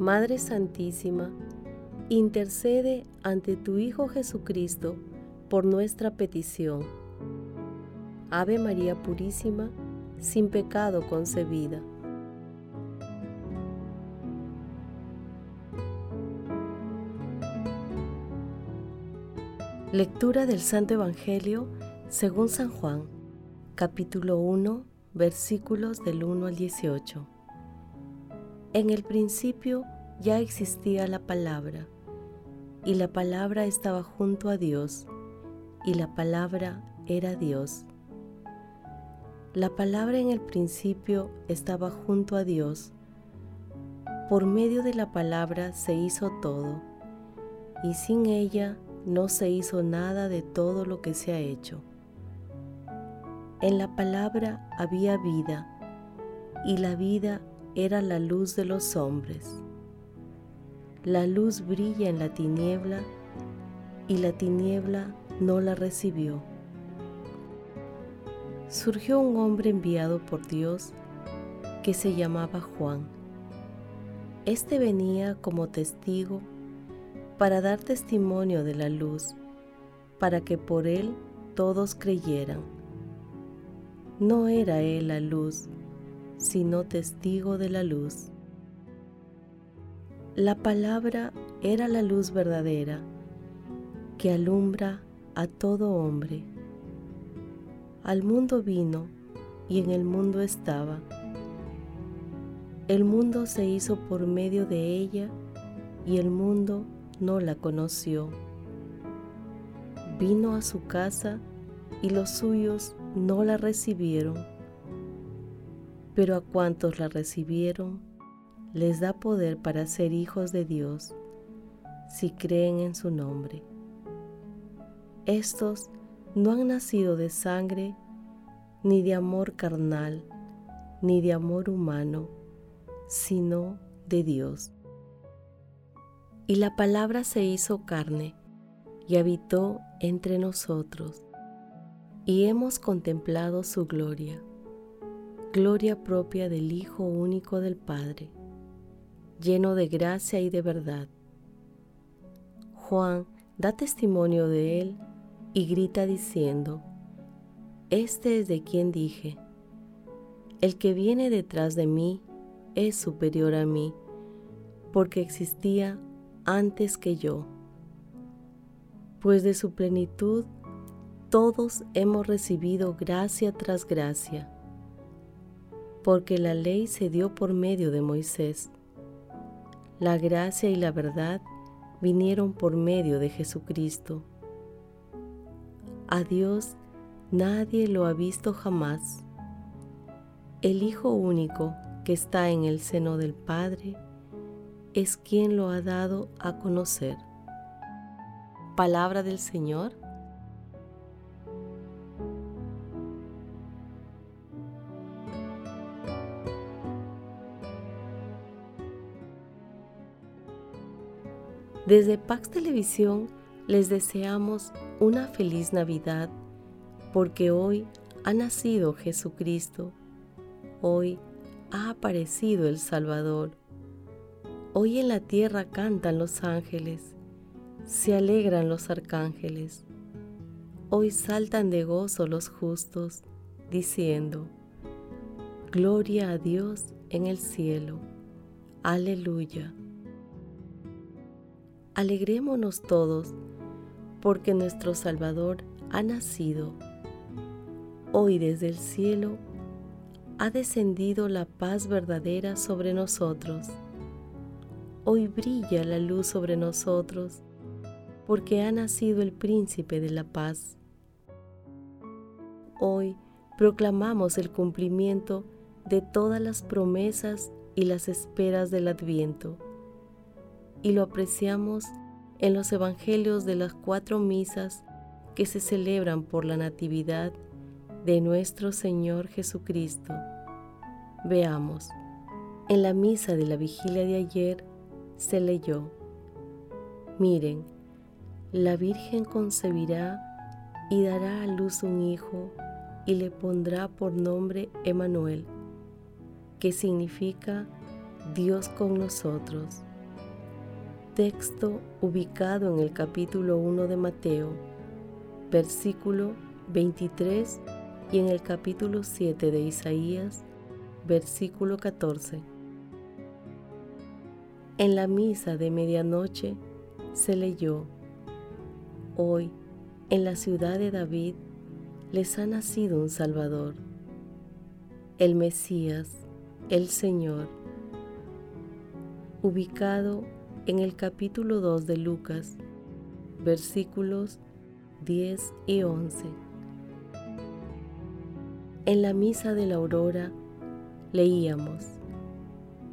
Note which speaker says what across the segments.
Speaker 1: Madre Santísima, intercede ante tu Hijo Jesucristo por nuestra petición. Ave María Purísima, sin pecado concebida. Lectura del Santo Evangelio según San Juan, capítulo 1, versículos del 1 al 18. En el principio ya existía la palabra, y la palabra estaba junto a Dios, y la palabra era Dios. La palabra en el principio estaba junto a Dios. Por medio de la palabra se hizo todo, y sin ella no se hizo nada de todo lo que se ha hecho. En la palabra había vida, y la vida era la luz de los hombres. La luz brilla en la tiniebla, y la tiniebla no la recibió. Surgió un hombre enviado por Dios que se llamaba Juan. Este venía como testigo para dar testimonio de la luz, para que por él todos creyeran. No era él la luz, sino testigo de la luz. La palabra era la luz verdadera que alumbra a todo hombre. Al mundo vino y en el mundo estaba. El mundo se hizo por medio de ella y el mundo no la conoció. Vino a su casa y los suyos no la recibieron, pero a cuantos la recibieron, les da poder para ser hijos de Dios, si creen en su nombre. Estos no han nacido de sangre, ni de amor carnal, ni de amor humano, sino de Dios. Y la palabra se hizo carne y habitó entre nosotros, y hemos contemplado su gloria, gloria propia del Hijo único del Padre, lleno de gracia y de verdad. Juan da testimonio de él y grita diciendo, Este es de quien dije, el que viene detrás de mí es superior a mí, porque existía antes que yo, pues de su plenitud todos hemos recibido gracia tras gracia, porque la ley se dio por medio de Moisés. La gracia y la verdad vinieron por medio de Jesucristo. A Dios nadie lo ha visto jamás. El Hijo único que está en el seno del Padre, es quien lo ha dado a conocer. Palabra del Señor. Desde Pax Televisión les deseamos una feliz Navidad porque hoy ha nacido Jesucristo, hoy ha aparecido el Salvador Hoy en la tierra cantan los ángeles, se alegran los arcángeles. Hoy saltan de gozo los justos, diciendo, Gloria a Dios en el cielo. Aleluya. Alegrémonos todos, porque nuestro Salvador ha nacido. Hoy desde el cielo ha descendido la paz verdadera sobre nosotros Hoy brilla la luz sobre nosotros, porque ha nacido el príncipe de la paz. Hoy proclamamos el cumplimiento de todas las promesas y las esperas del adviento, y lo apreciamos en los evangelios de las cuatro misas que se celebran por la Natividad de nuestro Señor Jesucristo. Veamos, en la misa de la vigilia de ayer se leyó, miren, la Virgen concebirá y dará a luz un hijo y le pondrá por nombre Emanuel, que significa Dios con nosotros. Texto ubicado en el capítulo 1 de Mateo, versículo 23 y en el capítulo 7 de Isaías, versículo 14. En la misa de medianoche se leyó, Hoy, en la ciudad de David, les ha nacido un Salvador, el Mesías, el Señor, ubicado en el capítulo 2 de Lucas, versículos 10 y 11. En la misa de la aurora leíamos,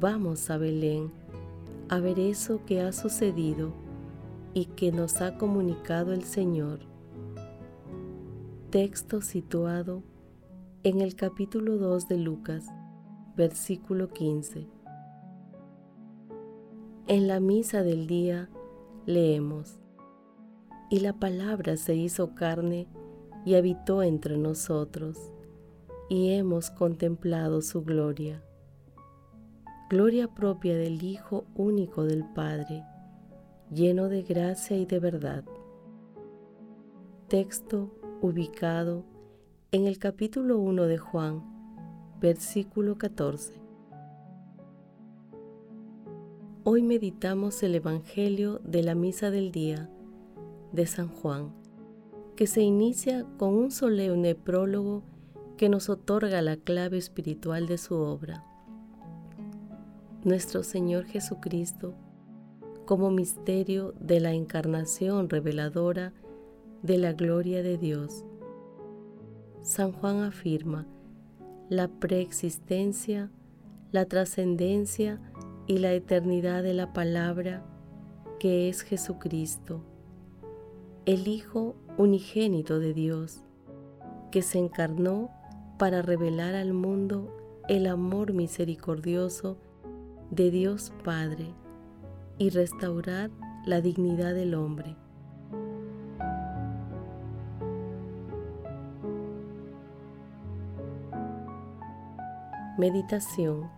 Speaker 1: vamos a Belén a ver eso que ha sucedido y que nos ha comunicado el Señor. Texto situado en el capítulo 2 de Lucas, versículo 15. En la misa del día leemos, y la palabra se hizo carne y habitó entre nosotros, y hemos contemplado su gloria gloria propia del Hijo único del Padre, lleno de gracia y de verdad. Texto ubicado en el capítulo 1 de Juan, versículo 14. Hoy meditamos el Evangelio de la Misa del Día de San Juan, que se inicia con un solemne prólogo que nos otorga la clave espiritual de su obra nuestro Señor Jesucristo como misterio de la encarnación reveladora de la gloria de Dios. San Juan afirma la preexistencia, la trascendencia y la eternidad de la palabra que es Jesucristo, el Hijo unigénito de Dios, que se encarnó para revelar al mundo el amor misericordioso de Dios Padre y restaurar la dignidad del hombre. Meditación.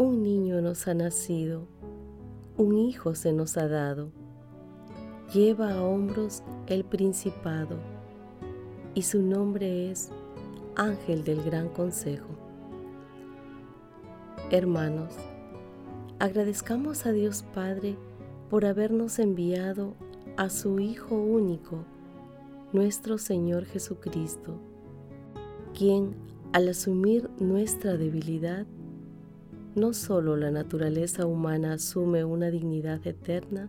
Speaker 1: Un niño nos ha nacido, un hijo se nos ha dado. Lleva a hombros el principado y su nombre es Ángel del Gran Consejo. Hermanos, agradezcamos a Dios Padre por habernos enviado a su Hijo único, nuestro Señor Jesucristo, quien al asumir nuestra debilidad, no solo la naturaleza humana asume una dignidad eterna,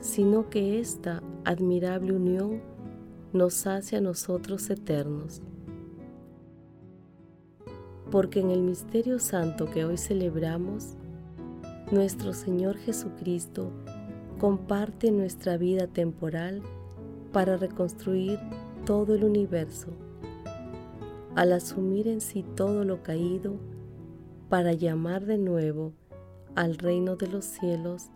Speaker 1: sino que esta admirable unión nos hace a nosotros eternos. Porque en el misterio santo que hoy celebramos, nuestro Señor Jesucristo comparte nuestra vida temporal para reconstruir todo el universo, al asumir en sí todo lo caído, para llamar de nuevo al reino de los cielos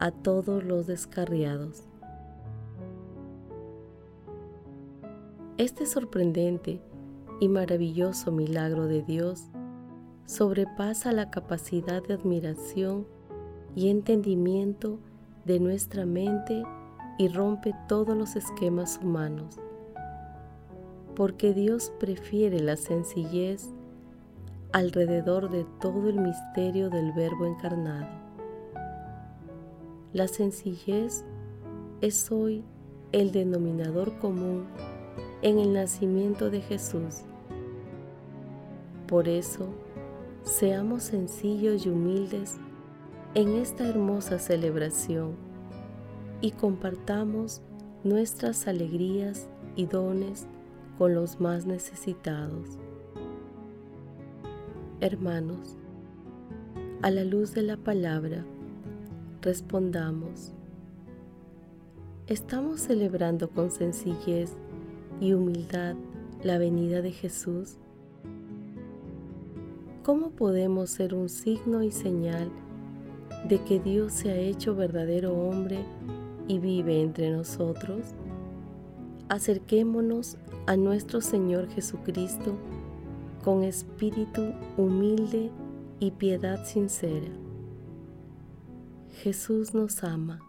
Speaker 1: a todos los descarriados. Este sorprendente y maravilloso milagro de Dios sobrepasa la capacidad de admiración y entendimiento de nuestra mente y rompe todos los esquemas humanos. Porque Dios prefiere la sencillez alrededor de todo el misterio del Verbo encarnado. La sencillez es hoy el denominador común en el nacimiento de Jesús. Por eso, seamos sencillos y humildes en esta hermosa celebración y compartamos nuestras alegrías y dones con los más necesitados. Hermanos, a la luz de la palabra, respondamos. ¿Estamos celebrando con sencillez y humildad la venida de Jesús? ¿Cómo podemos ser un signo y señal de que Dios se ha hecho verdadero hombre y vive entre nosotros? Acerquémonos a nuestro Señor Jesucristo con espíritu humilde y piedad sincera. Jesús nos ama.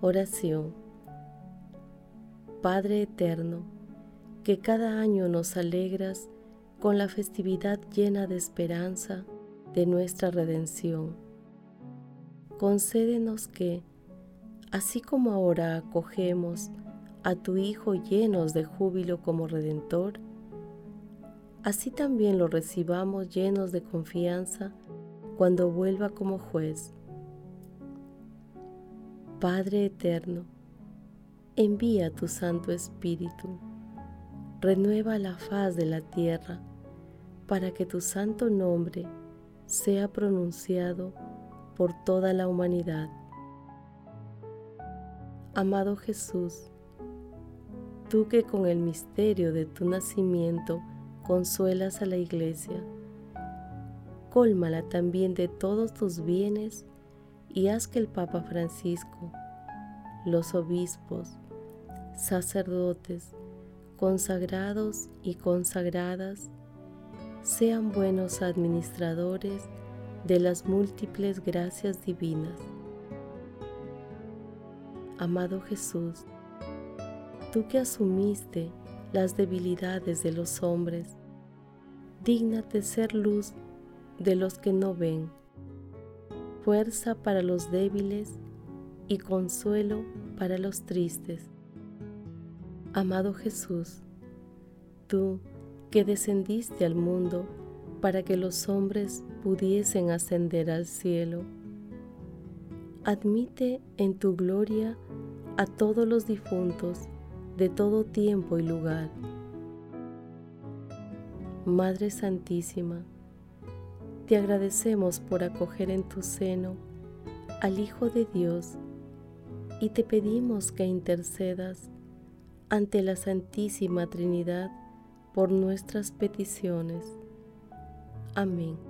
Speaker 1: Oración. Padre Eterno, que cada año nos alegras con la festividad llena de esperanza de nuestra redención. Concédenos que, así como ahora acogemos a tu Hijo llenos de júbilo como Redentor, así también lo recibamos llenos de confianza cuando vuelva como juez. Padre Eterno, envía tu Santo Espíritu renueva la faz de la tierra para que tu santo nombre sea pronunciado por toda la humanidad. Amado Jesús, tú que con el misterio de tu nacimiento consuelas a la iglesia, cólmala también de todos tus bienes y haz que el Papa Francisco, los obispos, sacerdotes, consagrados y consagradas sean buenos administradores de las múltiples gracias divinas. Amado Jesús, tú que asumiste las debilidades de los hombres, dígnate ser luz de los que no ven, fuerza para los débiles y consuelo para los tristes. Amado Jesús, tú que descendiste al mundo para que los hombres pudiesen ascender al cielo, admite en tu gloria a todos los difuntos de todo tiempo y lugar. Madre Santísima, te agradecemos por acoger en tu seno al Hijo de Dios y te pedimos que intercedas ante la Santísima Trinidad por nuestras peticiones. Amén.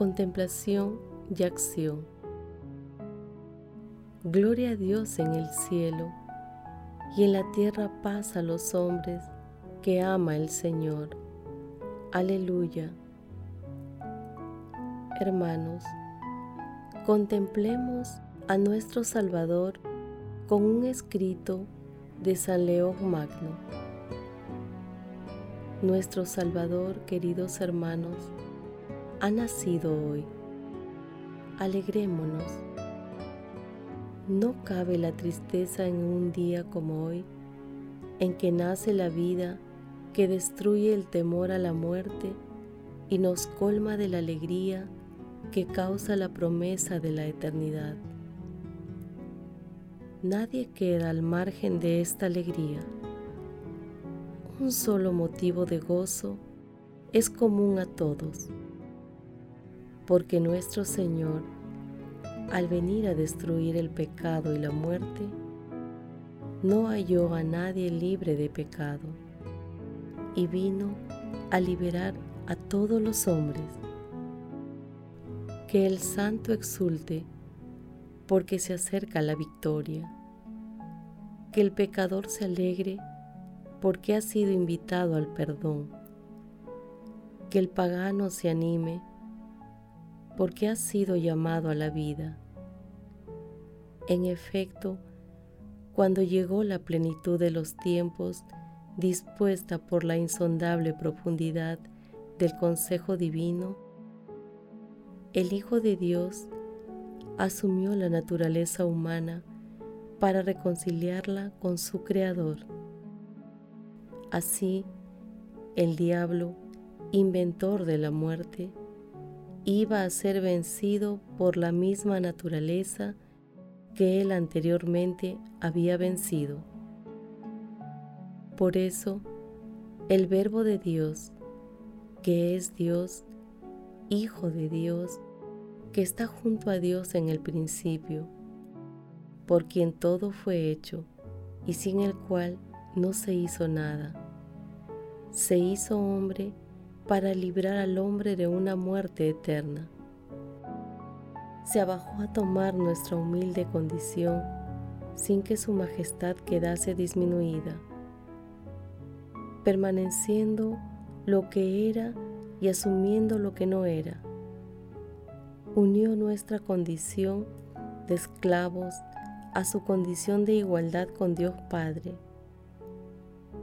Speaker 1: Contemplación y acción. Gloria a Dios en el cielo y en la tierra paz a los hombres que ama el Señor. Aleluya hermanos, contemplemos a nuestro Salvador con un escrito de San León Magno. Nuestro Salvador, queridos hermanos, ha nacido hoy. Alegrémonos. No cabe la tristeza en un día como hoy, en que nace la vida que destruye el temor a la muerte y nos colma de la alegría que causa la promesa de la eternidad. Nadie queda al margen de esta alegría. Un solo motivo de gozo es común a todos, porque nuestro Señor, al venir a destruir el pecado y la muerte, no halló a nadie libre de pecado y vino a liberar a todos los hombres. Que el santo exulte porque se acerca la victoria, que el pecador se alegre porque ha sido invitado al perdón, que el pagano se anime porque ha sido llamado a la vida. En efecto, cuando llegó la plenitud de los tiempos, dispuesta por la insondable profundidad del consejo divino, el Hijo de Dios asumió la naturaleza humana para reconciliarla con su Creador. Así, el diablo, inventor de la muerte, iba a ser vencido por la misma naturaleza que él anteriormente había vencido. Por eso, el Verbo de Dios, que es Dios, Hijo de Dios, que está junto a Dios en el principio, por quien todo fue hecho y sin el cual no se hizo nada. Se hizo hombre para librar al hombre de una muerte eterna. Se abajó a tomar nuestra humilde condición sin que su majestad quedase disminuida, permaneciendo lo que era y asumiendo lo que no era. Unió nuestra condición de esclavos a su condición de igualdad con Dios Padre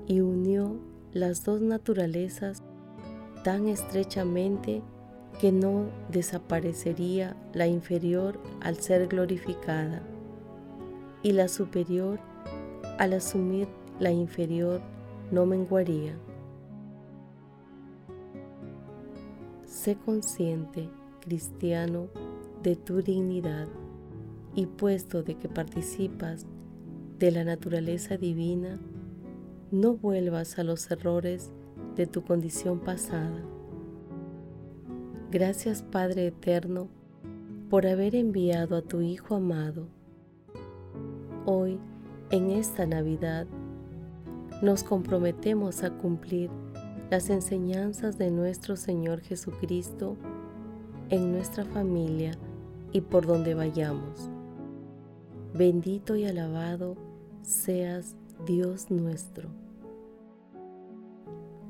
Speaker 1: y unió las dos naturalezas tan estrechamente que no desaparecería la inferior al ser glorificada y la superior al asumir la inferior no menguaría. Sé consciente, cristiano, de tu dignidad y puesto de que participas de la naturaleza divina, no vuelvas a los errores de tu condición pasada. Gracias Padre Eterno por haber enviado a tu Hijo amado. Hoy, en esta Navidad, nos comprometemos a cumplir las enseñanzas de nuestro Señor Jesucristo en nuestra familia y por donde vayamos. Bendito y alabado seas Dios nuestro.